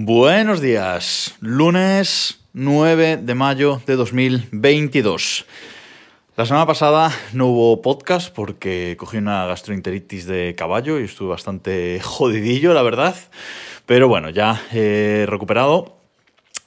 Buenos días, lunes 9 de mayo de 2022. La semana pasada no hubo podcast porque cogí una gastroenteritis de caballo y estuve bastante jodidillo, la verdad. Pero bueno, ya he recuperado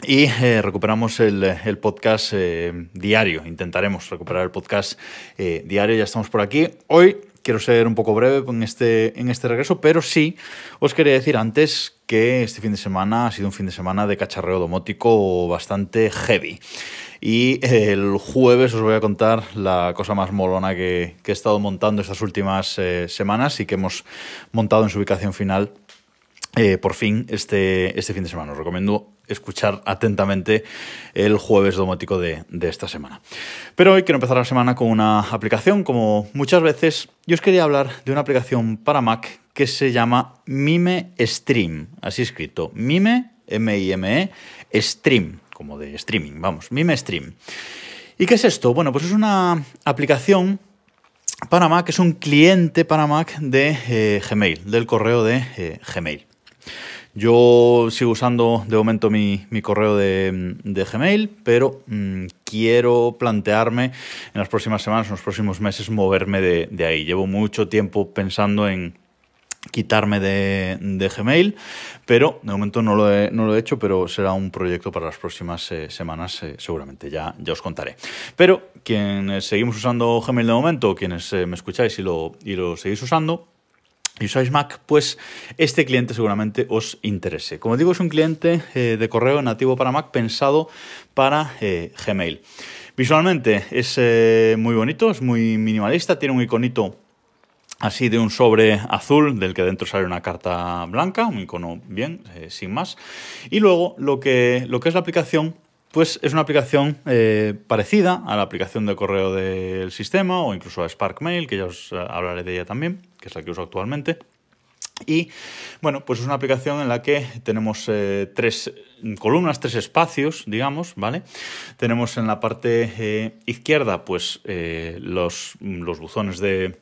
y eh, recuperamos el, podcast eh, diario. Intentaremos recuperar el podcast eh, diario. Ya estamos por aquí. Hoy quiero ser un poco breve en este, en este regreso, pero sí os quería decir antes que este fin de semana ha sido un fin de semana de cacharreo domótico bastante heavy. Y el jueves os voy a contar la cosa más molona que, que he estado montando estas últimas eh, semanas y que hemos montado en su ubicación final eh, por fin este, este fin de semana. Os recomiendo escuchar atentamente el jueves domótico de, de, esta semana. Pero hoy quiero empezar la semana con una aplicación, como muchas veces, yo os quería hablar de una aplicación para Mac que se llama Mime Stream, así escrito, Mime, M-I-M-E, Stream, como de streaming, vamos, Mime Stream. ¿Y qué es esto? Bueno, pues es una aplicación para Mac, es un cliente para Mac de eh, Gmail, del correo de eh, Gmail. Yo sigo usando de momento mi, correo de, Gmail, pero mmm, quiero plantearme en las próximas semanas, en los próximos meses, moverme de, ahí. Llevo mucho tiempo pensando en, quitarme de, Gmail, pero de momento no lo, he, hecho, pero será un proyecto para las próximas eh, semanas, eh, seguramente, ya, os contaré. Pero quienes seguimos usando Gmail de momento, quienes eh, me escucháis y lo seguís usando, y usáis Mac, pues este cliente seguramente os interese. Como digo, es un cliente eh, de correo nativo para Mac pensado para eh, Gmail. Visualmente es eh, muy bonito, es muy minimalista, tiene un iconito así de un sobre azul del que dentro sale una carta blanca, un icono bien, sin más. Y luego lo que, lo que es la aplicación pues es una aplicación eh, parecida a la aplicación de correo del sistema o incluso a SparkMail, que ya os hablaré de ella también, que es la que uso actualmente. Y bueno, pues es una aplicación en la que tenemos eh, tres columnas, tres espacios, digamos, ¿vale? Tenemos en la parte eh, izquierda, pues eh, los, los buzones de,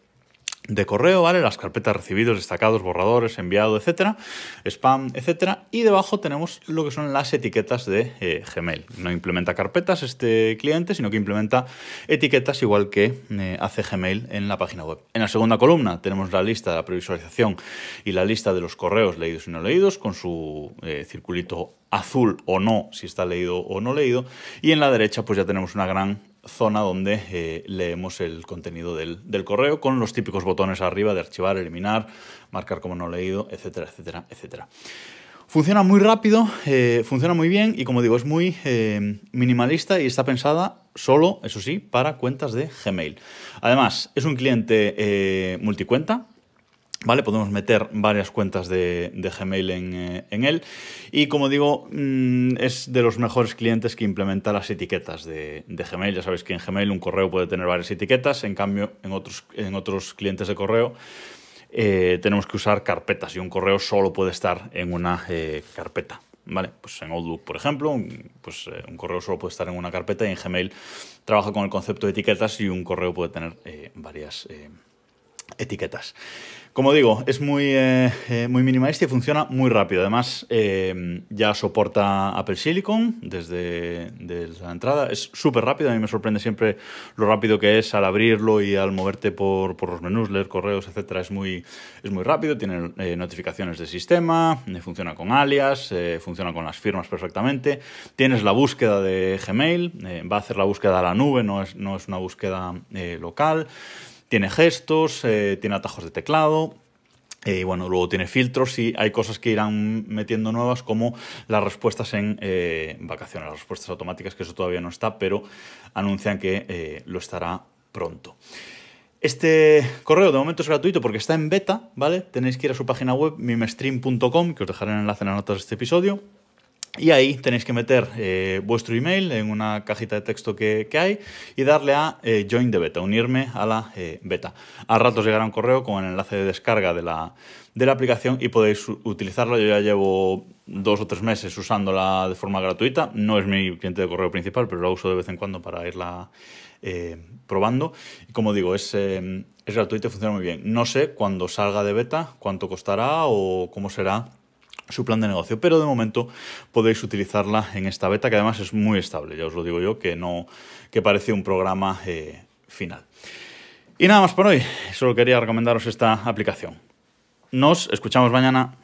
de correo, ¿vale? Las carpetas recibidos, destacados, borradores, enviado, etcétera, spam, etcétera. Y debajo tenemos lo que son las etiquetas de eh, Gmail. No implementa carpetas este cliente, sino que implementa etiquetas igual que eh, hace Gmail en la página web. En la segunda columna tenemos la lista de la previsualización y la lista de los correos leídos y no leídos con su eh, circulito azul o no, si está leído o no leído. Y en la derecha pues ya tenemos una gran zona donde eh, leemos el contenido del, del, correo con los típicos botones arriba de archivar, eliminar, marcar como no leído, etcétera, etcétera, etcétera. Funciona muy rápido, eh, funciona muy bien y como digo, es muy eh, minimalista y está pensada solo, eso sí, para cuentas de Gmail. Además, es un cliente multicuenta, ¿Vale? Podemos meter varias cuentas de, Gmail en, eh, en, él. Y como digo, mmm, es de los mejores clientes que implementa las etiquetas de, Gmail. Ya sabéis que en Gmail un correo puede tener varias etiquetas, en cambio en otros, en otros clientes de correo eh, tenemos que usar carpetas y un correo solo puede estar en una eh, carpeta. ¿Vale? Pues en Outlook, por ejemplo, un, pues, un correo solo puede estar en una carpeta y en Gmail trabaja con el concepto de etiquetas y un correo puede tener varias etiquetas. Como digo, es muy, eh, eh, muy minimalista y funciona muy rápido. Además, eh, ya soporta Apple Silicon desde, la entrada. Es súper rápido. A mí me sorprende siempre lo rápido que es al abrirlo y al moverte por, por los menús, leer correos, etc. Es muy, es muy rápido. Tiene notificaciones de sistema, funciona con alias, funciona con las firmas perfectamente. Tienes la búsqueda de Gmail, va a hacer la búsqueda a la nube, no es, no es una búsqueda local. Tiene gestos, eh, tiene atajos de teclado, y eh, bueno, luego tiene filtros y hay cosas que irán metiendo nuevas como las respuestas en eh, vacaciones, las respuestas automáticas, que eso todavía no está, pero anuncian que lo estará pronto. Este correo de momento es gratuito porque está en beta, ¿vale? Tenéis que ir a su página web, mimestream.com, que os dejaré el enlace en las notas de este episodio. Y ahí tenéis que meter eh, vuestro email en una cajita de texto que, hay y darle a eh, Join the Beta, unirme a la eh, beta. A ratos llegará un correo con el enlace de descarga de la, de la aplicación y podéis utilizarla. Yo ya llevo dos o tres meses usándola de forma gratuita. No es mi cliente de correo principal, pero la uso de vez en cuando para irla probando. Y como digo, es, eh, es gratuita y funciona muy bien. No sé cuando salga de beta cuánto costará o cómo será su plan de negocio. Pero de momento podéis utilizarla en esta beta, que además es muy estable, ya os lo digo yo, que no, que parece un programa eh, final. Y nada más por hoy, solo quería recomendaros esta aplicación. Nos escuchamos mañana.